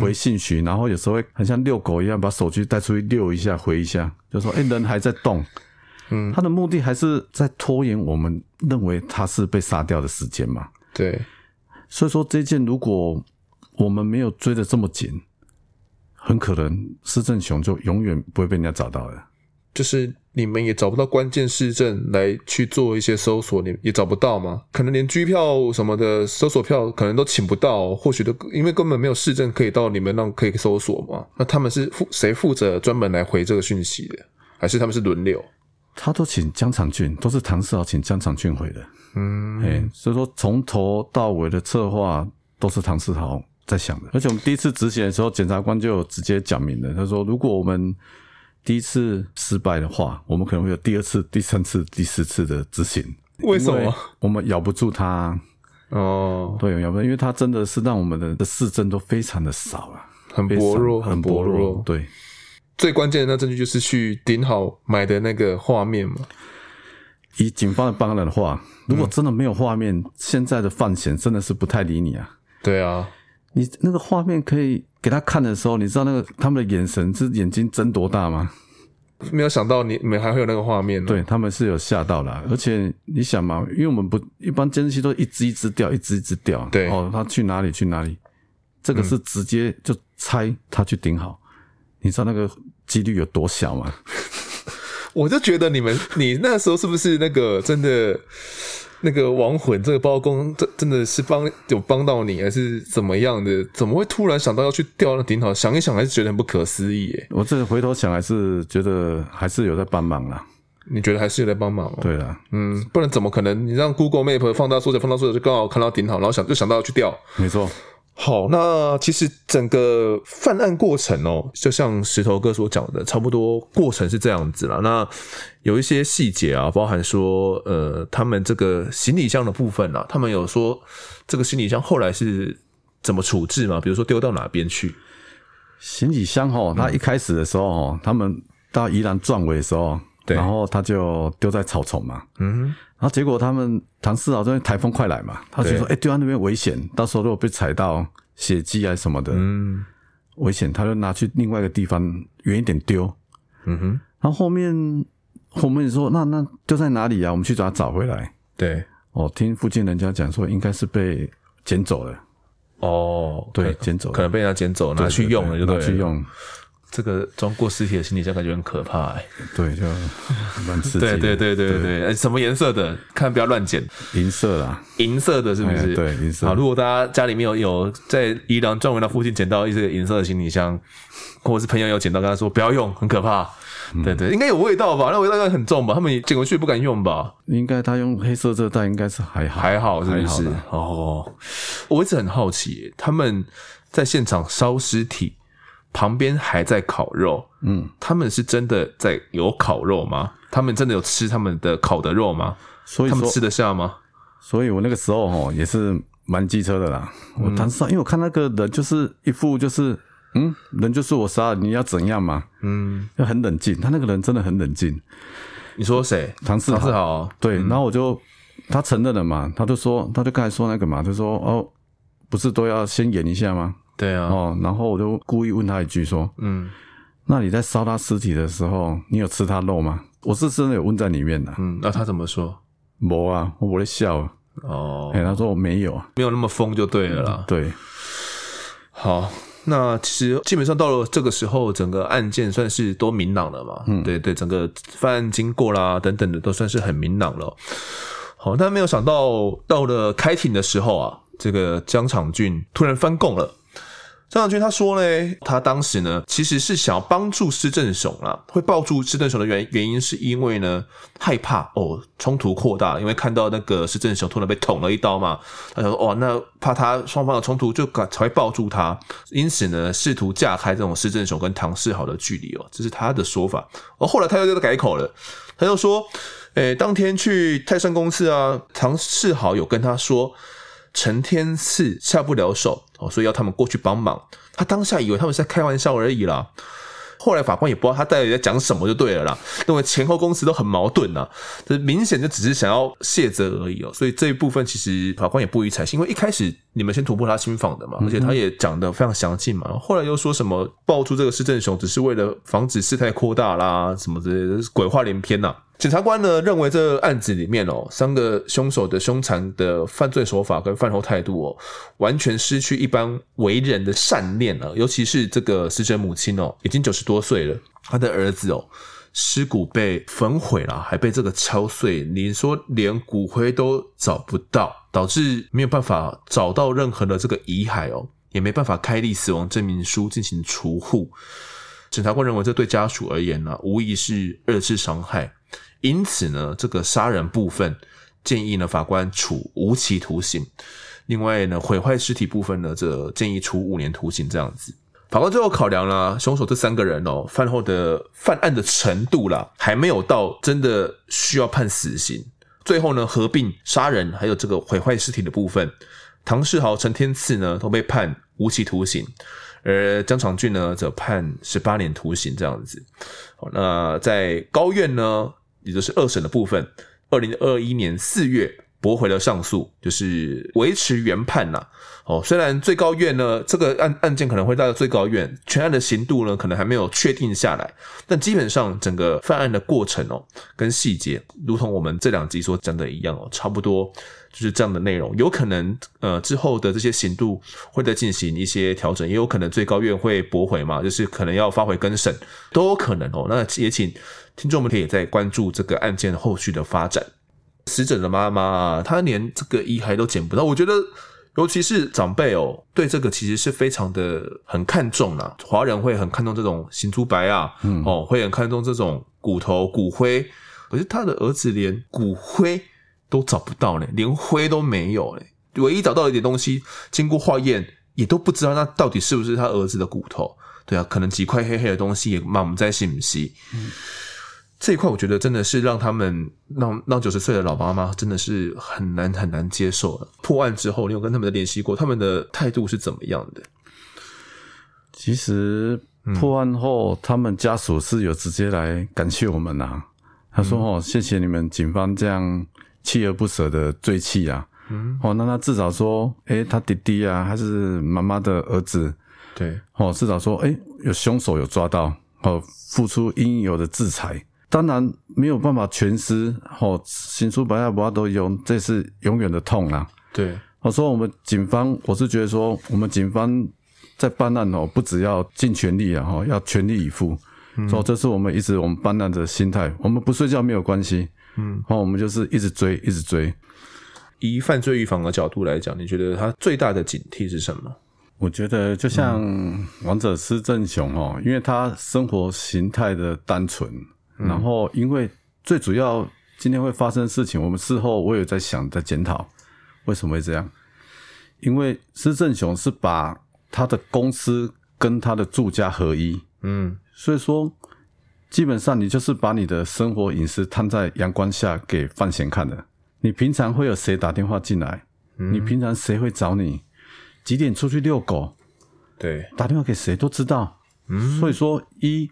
S2: 回信息，然后有时候会很像遛狗一样，把手机带出去遛一下，回一下，就说哎，人还在动。
S1: 嗯，
S2: 他的目的还是在拖延我们认为他是被杀掉的时间嘛。
S1: 对，
S2: 所以说这件如果我们没有追得这么紧。很可能施正雄就永远不会被人家找到了，
S1: 就是你们也找不到关键市政来去做一些搜索，你也找不到吗？可能连机票什么的搜索票可能都请不到，或许都因为根本没有市政可以到你们那可以搜索嘛？那他们是负谁负责专门来回这个讯息的，还是他们是轮流？
S2: 他都请江长俊，都是唐世豪请江长俊回的。
S1: 嗯，
S2: 哎，所以说从头到尾的策划都是唐世豪。在想的，而且我们第一次执行的时候，检察官就直接讲明了，他说：“如果我们第一次失败的话，我们可能会有第二次、第三次、第四次的执行。
S1: 为什么？
S2: 我们咬不住他。
S1: 哦，
S2: 对，咬不住，因为他真的是让我们的的四证都非常的少啊，
S1: 很薄弱，
S2: 很薄弱。对，
S1: 最关键的那证据就是去顶好买的那个画面嘛。
S2: 以警方的帮人的话，如果真的没有画面，嗯、现在的范闲真的是不太理你啊。
S1: 对啊。”
S2: 你那个画面可以给他看的时候，你知道那个他们的眼神是眼睛睁多大吗？
S1: 没有想到你们还会有那个画面。
S2: 对，他们是有吓到了，而且你想嘛，因为我们不一般监视器都一只一只掉，一只一只掉。
S1: 对
S2: 哦，他去哪里去哪里？这个是直接就猜他去顶好，嗯、你知道那个几率有多小吗？
S1: 我就觉得你们，你那时候是不是那个真的？那个亡魂，这个包公，这真的是帮有帮到你，还是怎么样的？怎么会突然想到要去吊那顶好？想一想，还是觉得很不可思议耶。
S2: 我这回头想，还是觉得还是有在帮忙啦。
S1: 你觉得还是有在帮忙喔？
S2: 对啦，
S1: 嗯，不然怎么可能？你让 Google Map 放大缩小，放大缩小，就刚好看到顶好，然后想就想到要去吊。
S2: 没错。
S1: 好，那其实整个犯案过程哦，就像石头哥所讲的，差不多过程是这样子啦。那有一些细节啊，包含说，呃，他们这个行李箱的部分啊，他们有说这个行李箱后来是怎么处置吗？比如说丢到哪边去？
S2: 行李箱哦，他一开始的时候哦，他们到宜兰撞尾的时候，对，然后他就丢在草丛嘛，嗯哼，然后结果他们唐世豪因为台风快来嘛，他就说，哎，丢在那边危险，到时候如果被踩到。血迹啊什么的，嗯，危险，他就拿去另外一个地方远一点丢，
S1: 嗯哼，
S2: 然后后面后面说那那丢在哪里啊？我们去找他找回来。
S1: 对，
S2: 哦，听附近人家讲说应该是被捡走了。
S1: 哦，
S2: 对，捡走，
S1: 可能被人家捡走拿去用了，就
S2: 拿去用。
S1: 这个装过尸体的行李箱感觉很可怕哎，
S2: 对，就蛮刺激。
S1: 对对对对对，对什么颜色的？看不要乱捡。
S2: 银色啦，
S1: 银色的是不是？
S2: 对，银色。
S1: 好，如果大家家里面有有在宜兰壮围那附近捡到一些银色的行李箱，或者是朋友有捡到，跟他说不要用，很可怕。嗯、对对，应该有味道吧？那味道应该很重吧？他们捡回去不敢用吧？
S2: 应该他用黑色这袋应该是还好，
S1: 还好是不是？
S2: 好
S1: 哦，我一直很好奇，他们在现场烧尸体。旁边还在烤肉，
S2: 嗯，
S1: 他们是真的在有烤肉吗？他们真的有吃他们的烤的肉吗？
S2: 所以
S1: 他们吃得下吗？
S2: 所以我那个时候齁也是蛮机车的啦。嗯、我当时因为我看那个人就是一副就是，嗯，人就是我杀的，你要怎样嘛？
S1: 嗯，
S2: 要很冷静。他那个人真的很冷静。
S1: 你说谁？
S2: 唐世豪。
S1: 唐世豪。
S2: 对，嗯、然后我就他承认了嘛，他就说，他就刚才说那个嘛，就说哦。不是都要先演一下吗？
S1: 对啊，
S2: 哦，然后我就故意问他一句说，嗯，那你在烧他尸体的时候，你有吃他肉吗？我是真的有问在里面的。
S1: 嗯，那他怎么说？
S2: 没啊，我不会笑。哦，哎，他说我没有，
S1: 没有那么疯就对了啦。
S2: 嗯、对，
S1: 好。那其实基本上到了这个时候，整个案件算是都明朗了嘛。嗯，对对，整个犯案经过啦等等的都算是很明朗了。好，但没有想到到了开庭的时候啊，这个江长俊突然翻供了。张长军他说呢，他当时呢其实是想要帮助施正雄啦，会抱住施正雄的原原因是因为呢害怕哦冲突扩大，因为看到那个施正雄突然被捅了一刀嘛，他想说哦那怕他双方的冲突就才会抱住他，因此呢试图架开这种施正雄跟唐世豪的距离哦，这是他的说法。而后来他又又改口了，他又说，诶当天去泰山公司啊，唐世豪有跟他说。陈天赐下不了手哦，所以要他们过去帮忙。他当下以为他们是在开玩笑而已啦。后来法官也不知道他到底在讲什么，就对了啦。认为前后供词都很矛盾呐，这明显就只是想要卸责而已哦。所以这一部分其实法官也不予采信，因为一开始你们先突破他心防的嘛，而且他也讲的非常详尽嘛。后来又说什么爆出这个施正雄只是为了防止事态扩大啦，什么之类的，鬼话连篇呐。检察官呢认为这案子里面哦，三个凶手的凶残的犯罪手法跟犯后态度哦，完全失去一般为人的善念了。尤其是这个死者母亲哦，已经九十多岁了，他的儿子哦，尸骨被焚毁了，还被这个敲碎，你说连骨灰都找不到，导致没有办法找到任何的这个遗骸哦，也没办法开立死亡证明书进行除户。检察官认为这对家属而言呢，无疑是二次伤害。因此呢，这个杀人部分建议呢，法官处无期徒刑。另外呢，毁坏尸体部分呢，则建议处五年徒刑这样子。法官最后考量了凶手这三个人哦，犯后的犯案的程度啦，还没有到真的需要判死刑。最后呢，合并杀人还有这个毁坏尸体的部分，唐世豪、陈天赐呢都被判无期徒刑，而江长俊呢则判十八年徒刑这样子。那在高院呢，也就是二审的部分，二零二一年四月驳回了上诉，就是维持原判呐。哦，虽然最高院呢，这个案案件可能会到最高院，全案的刑度呢，可能还没有确定下来，但基本上整个犯案的过程哦，跟细节，如同我们这两集所讲的一样哦，差不多就是这样的内容。有可能呃之后的这些刑度会再进行一些调整，也有可能最高院会驳回嘛，就是可能要发回更审，都有可能哦。那也请。听众们可以再关注这个案件后续的发展。死者的妈妈，她连这个遗骸都捡不到。我觉得，尤其是长辈哦，对这个其实是非常的很看重啦。华人会很看重这种行猪白啊，嗯，哦，会很看重这种骨头骨灰。可是他的儿子连骨灰都找不到呢，连灰都没有呢。唯一找到一点东西，经过化验也都不知道那到底是不是他儿子的骨头。对啊，可能几块黑黑的东西也满，我们在信不信？嗯。这一块我觉得真的是让他们让让九十岁的老妈妈真的是很难很难接受了。破案之后，你有跟他们的联系过？他们的态度是怎么样的？
S2: 其实破案后，嗯、他们家属是有直接来感谢我们呐、啊。他说：“哦，谢谢你们警方这样锲而不舍的追缉啊。嗯，哦，那他至少说，诶，他弟弟啊，还是妈妈的儿子，
S1: 对，
S2: 哦，至少说，诶，有凶手有抓到，哦，付出应有的制裁。”当然没有办法全失，吼，新出白亚不都用，这是永远的痛啊。
S1: 对，
S2: 我说我们警方，我是觉得说，我们警方在办案哦，不只要尽全力啊，哈，要全力以赴。说、嗯、这是我们一直我们办案的心态，我们不睡觉没有关系。嗯，好，我们就是一直追，一直追。
S1: 以犯罪预防的角度来讲，你觉得他最大的警惕是什么？
S2: 我觉得就像王者施正雄哦，因为他生活形态的单纯。然后，因为最主要今天会发生的事情，我们事后我有在想，在检讨为什么会这样。因为施正雄是把他的公司跟他的住家合一，嗯，所以说基本上你就是把你的生活隐私摊在阳光下给范闲看的。你平常会有谁打电话进来？嗯，你平常谁会找你？几点出去遛狗？
S1: 对，
S2: 打电话给谁都知道。嗯，所以说一。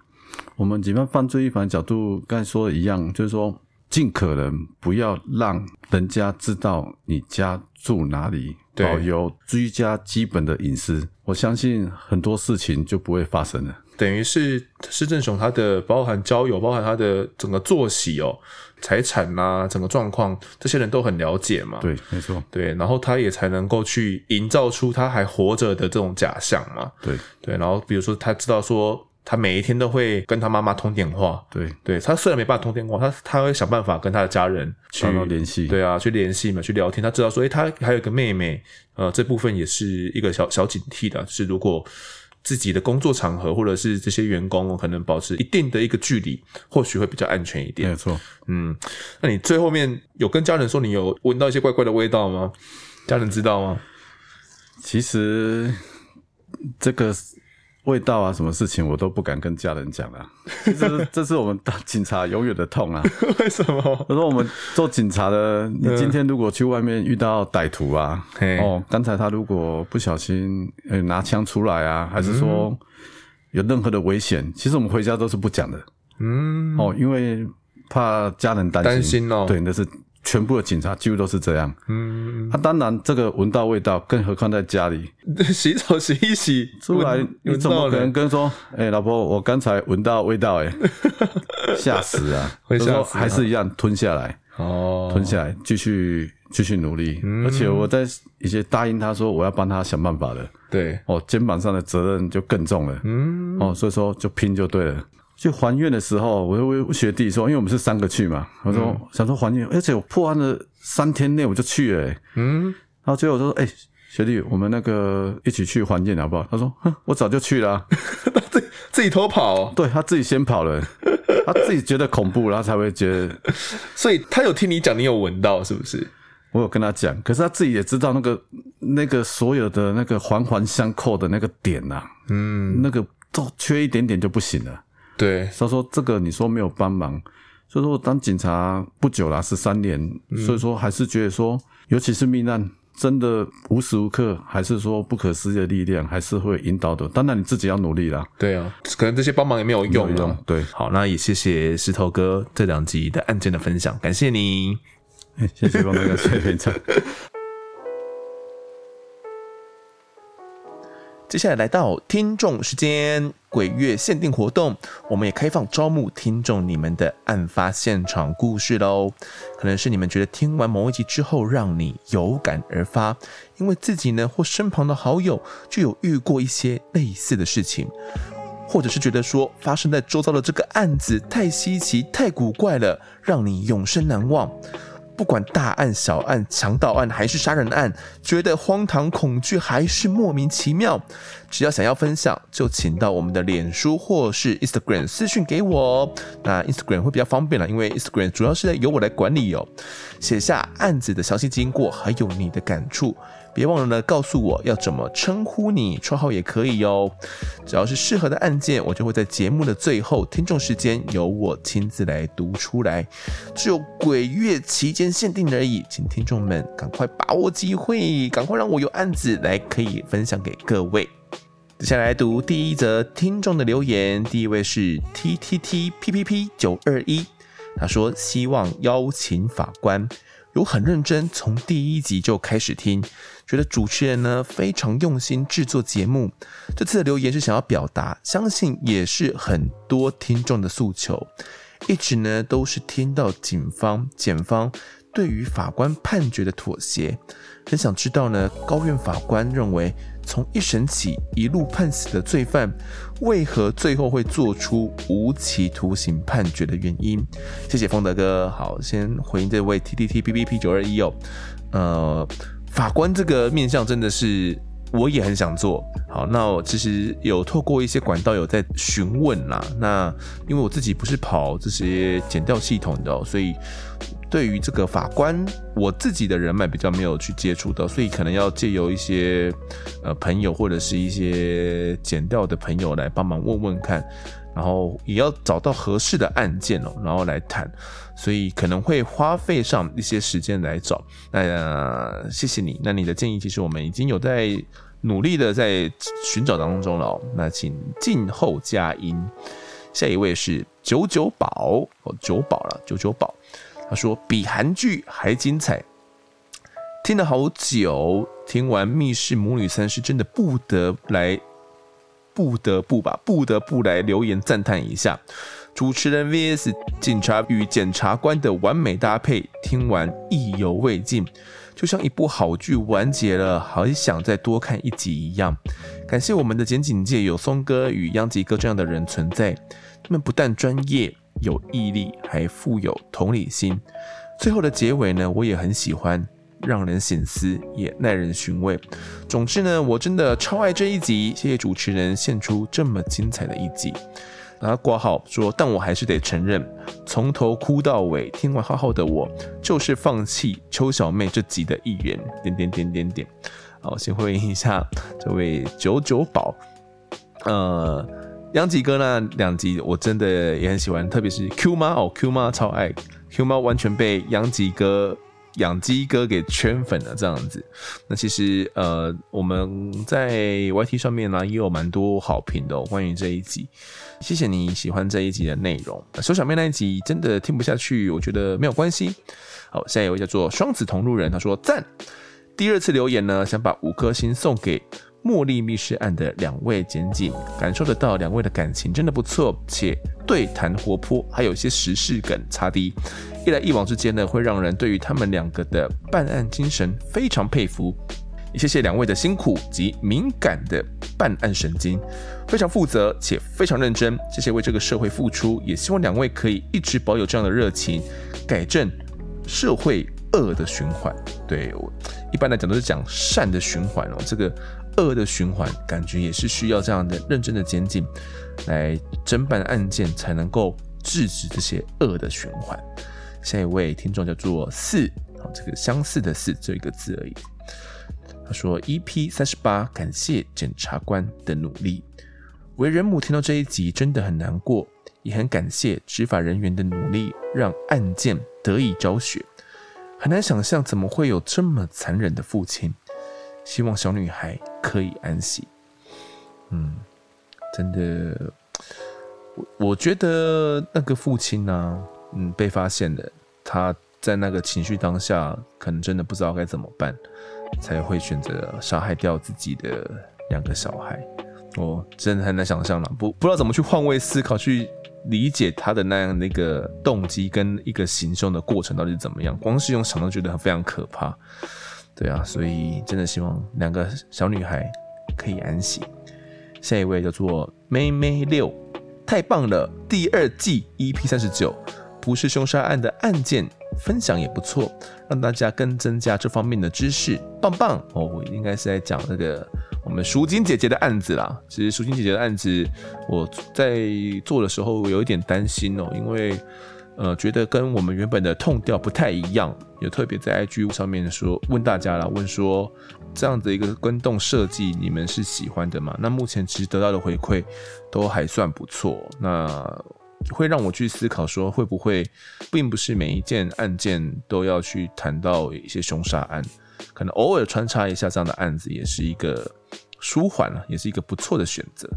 S2: 我们警方犯罪预防角度，刚才说的一样，就是说，尽可能不要让人家知道你家住哪里，保有居家基本的隐私，我相信很多事情就不会发生了。
S1: 等于是施正雄他的包含交友，包含他的整个作息哦，财产啊，整个状况，这些人都很了解嘛。
S2: 对，没错。
S1: 对，然后他也才能够去营造出他还活着的这种假象嘛。
S2: 对
S1: 对，然后比如说他知道说。他每一天都会跟他妈妈通电话，
S2: 对
S1: 对，他虽然没办法通电话，他他会想办法跟他的家人去
S2: 联系，
S1: 对啊，去联系嘛，去聊天。他知道说，诶，他还有一个妹妹，呃，这部分也是一个小小警惕的，是如果自己的工作场合或者是这些员工可能保持一定的一个距离，或许会比较安全一点。
S2: 没错，
S1: 嗯，那你最后面有跟家人说你有闻到一些怪怪的味道吗？家人知道吗？
S2: 其实这个。味道啊，什么事情我都不敢跟家人讲啊。其实这是我们当警察永远的痛啊。
S1: 为什么？
S2: 我说我们做警察的，你今天如果去外面遇到歹徒啊，哦，刚才他如果不小心呃拿枪出来啊，还是说有任何的危险，其实我们回家都是不讲的。嗯，哦，因为怕家人担心。担心哦。对，那是。全部的警察几乎都是这样。嗯，啊，当然这个闻到味道，更何况在家里
S1: 洗澡洗一洗
S2: 出来，你怎么可能跟说，哎、欸，老婆，我刚才闻到味道，哎，吓死啊！会吓死，还是一样吞下来，哦，吞下来，继续继续努力。嗯、而且我在一些答应他说我要帮他想办法的，
S1: 对，
S2: 哦，肩膀上的责任就更重了。嗯，哦，所以说就拼就对了。去还愿的时候，我就问学弟说，因为我们是三个去嘛，我说、嗯、想说还愿，而且我破案了三天内我就去了，嗯，然后最后我说，哎、欸，学弟，我们那个一起去还愿好不好？他说，哼，我早就去了、啊，
S1: 他自己自己偷跑、哦，
S2: 对他自己先跑了，他自己觉得恐怖，然后才会觉得，
S1: 所以他有听你讲，你有闻到是不是？
S2: 我有跟他讲，可是他自己也知道那个那个所有的那个环环相扣的那个点呐、啊，嗯，那个都缺一点点就不行了。
S1: 对，
S2: 所以说这个你说没有帮忙，所以说我当警察不久啦，十三年，所以说还是觉得说，尤其是命案，真的无时无刻还是说不可思议的力量，还是会引导的。当然你自己要努力啦。
S1: 对啊，可能这些帮忙也没有用。
S2: 用。对，
S1: 好，那也谢谢石头哥这两集的案件的分享，感谢你，
S2: 谢谢光哥，谢谢平
S1: 接下来来到听众时间，鬼月限定活动，我们也开放招募听众你们的案发现场故事喽。可能是你们觉得听完某一集之后，让你有感而发，因为自己呢或身旁的好友就有遇过一些类似的事情，或者是觉得说发生在周遭的这个案子太稀奇、太古怪了，让你永生难忘。不管大案小案、强盗案还是杀人案，觉得荒唐、恐惧还是莫名其妙，只要想要分享，就请到我们的脸书或是 Instagram 私讯给我。那 Instagram 会比较方便了，因为 Instagram 主要是由我来管理哦。写下案子的详细经过，还有你的感触。别忘了呢，告诉我要怎么称呼你，绰号也可以哦。只要是适合的案件，我就会在节目的最后，听众时间由我亲自来读出来。只有鬼月期间限定而已，请听众们赶快把握机会，赶快让我有案子来可以分享给各位。接下来读第一则听众的留言，第一位是 T T T P P P 九二一，他说希望邀请法官。有很认真，从第一集就开始听，觉得主持人呢非常用心制作节目。这次的留言是想要表达，相信也是很多听众的诉求。一直呢都是听到警方、检方对于法官判决的妥协，很想知道呢高院法官认为。从一审起一路判死的罪犯，为何最后会做出无期徒刑判决的原因？谢谢丰德哥。好，先回应这位 T T T B B P 九二一哦。呃，法官这个面向真的是我也很想做。好，那我其实有透过一些管道有在询问啦。那因为我自己不是跑这些检调系统的，所以。对于这个法官，我自己的人脉比较没有去接触到，所以可能要借由一些呃朋友或者是一些检调的朋友来帮忙问问看，然后也要找到合适的案件哦，然后来谈，所以可能会花费上一些时间来找。那、呃、谢谢你，那你的建议其实我们已经有在努力的在寻找当中了。那请静候佳音。下一位是九九宝哦，九宝了，九九宝。他说：“比韩剧还精彩，听了好久，听完《密室母女三》是真的不得来，不得不吧，不得不来留言赞叹一下。主持人 VS 警察与检察官的完美搭配，听完意犹未尽，就像一部好剧完结了，还想再多看一集一样。感谢我们的检警界有松哥与央吉哥这样的人存在，他们不但专业、有毅力，还富有同理心。最后的结尾呢，我也很喜欢，让人省思，也耐人寻味。总之呢，我真的超爱这一集，谢谢主持人献出这么精彩的一集。然后挂号说，但我还是得承认，从头哭到尾，听完浩浩的我，就是放弃邱小妹这集的一员。点点点点点。好，先回应一下这位九九宝。呃，央吉哥那两集我真的也很喜欢，特别是 Q 妈哦，Q 妈超爱，Q 妈完全被央吉哥。养鸡哥给圈粉了，这样子。那其实呃，我们在 YT 上面呢、也有蛮多好评的、哦，关于这一集。谢谢你喜欢这一集的内容。收小妹那一集真的听不下去，我觉得没有关系。好，下一位叫做双子同路人，他说赞。第二次留言呢，想把五颗星送给茉莉密室案的两位检警，感受得到两位的感情真的不错，且对谈活泼，还有一些时事梗擦低。一来一往之间呢，会让人对于他们两个的办案精神非常佩服。也谢谢两位的辛苦及敏感的办案神经，非常负责且非常认真。谢谢为这个社会付出，也希望两位可以一直保有这样的热情，改正社会恶的循环。对，一般来讲都是讲善的循环哦，这个恶的循环感觉也是需要这样的认真的检警来侦办案件，才能够制止这些恶的循环。下一位听众叫做四，好，这个相似的四，这一个字而已。他说：“EP 三十八，感谢检察官的努力。为人母听到这一集真的很难过，也很感谢执法人员的努力，让案件得以昭雪。很难想象怎么会有这么残忍的父亲。希望小女孩可以安息。”嗯，真的，我我觉得那个父亲呢、嗯，被发现的，他在那个情绪当下，可能真的不知道该怎么办，才会选择杀害掉自己的两个小孩。我真的很难想象了，不不知道怎么去换位思考，去理解他的那样的一个动机跟一个行凶的过程到底是怎么样。光是用想都觉得非常可怕。对啊，所以真的希望两个小女孩可以安息。下一位叫做妹妹六，太棒了！第二季 EP 三十九。不是凶杀案的案件分享也不错，让大家更增加这方面的知识，棒棒哦！我应该是在讲那个我们淑金姐姐的案子啦。其实淑金姐姐的案子，我在做的时候有一点担心哦，因为呃觉得跟我们原本的痛调不太一样，有特别在 IG 上面说问大家啦，问说这样的一个跟动设计你们是喜欢的吗？那目前其实得到的回馈都还算不错。那会让我去思考说，会不会并不是每一件案件都要去谈到一些凶杀案，可能偶尔穿插一下这样的案子，也是一个舒缓了，也是一个不错的选择。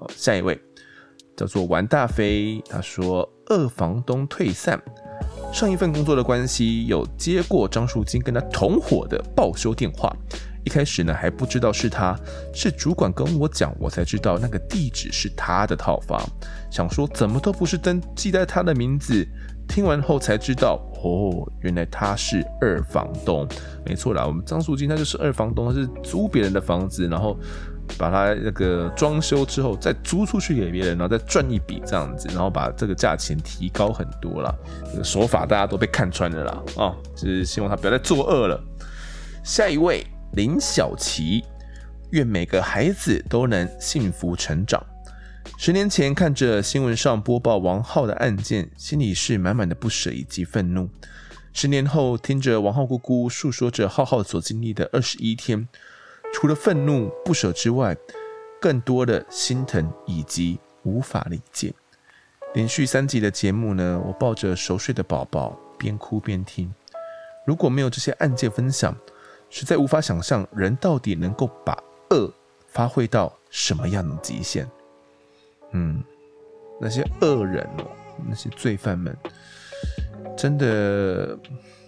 S1: 好，下一位叫做玩大飞，他说二房东退散，上一份工作的关系，有接过张淑金跟他同伙的报修电话。一开始呢，还不知道是他，是主管跟我讲，我才知道那个地址是他的套房。想说怎么都不是登记在他的名字，听完后才知道，哦，原来他是二房东。没错啦，我们张淑金他就是二房东，他是租别人的房子，然后把它那个装修之后再租出去给别人，然后再赚一笔这样子，然后把这个价钱提高很多啦。这个手法大家都被看穿了啦，啊，就是希望他不要再作恶了。下一位。林小琪，愿每个孩子都能幸福成长。十年前看着新闻上播报王浩的案件，心里是满满的不舍以及愤怒。十年后听着王浩姑姑诉说着浩浩所经历的二十一天，除了愤怒不舍之外，更多的心疼以及无法理解。连续三集的节目呢，我抱着熟睡的宝宝边哭边听。如果没有这些案件分享，实在无法想象人到底能够把恶发挥到什么样的极限。嗯，那些恶人哦，那些罪犯们，真的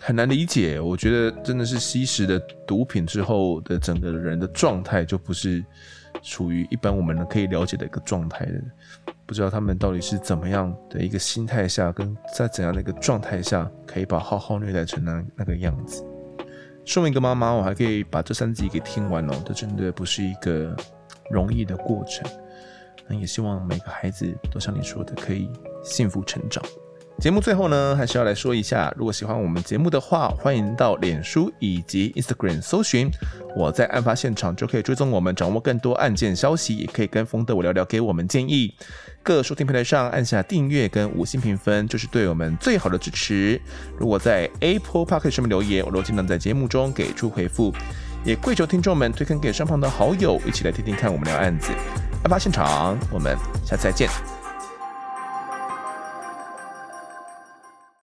S1: 很难理解。我觉得真的是吸食了毒品之后的整个人的状态，就不是处于一般我们可以了解的一个状态的。不知道他们到底是怎么样的一个心态下，跟在怎样的一个状态下，可以把浩浩虐待成那那个样子。身为一个妈妈，我还可以把这三集给听完哦，这真的不是一个容易的过程。那也希望每个孩子都像你说的，可以幸福成长。节目最后呢，还是要来说一下，如果喜欢我们节目的话，欢迎到脸书以及 Instagram 搜寻我在案发现场，就可以追踪我们，掌握更多案件消息，也可以跟风德我聊聊，给我们建议。各收听平台上按下订阅跟五星评分，就是对我们最好的支持。如果在 Apple Podcast 上面留言，我都尽量在节目中给出回复。也跪求听众们推荐给身旁的好友，一起来听听看我们聊案子。案发现场，我们下次再见。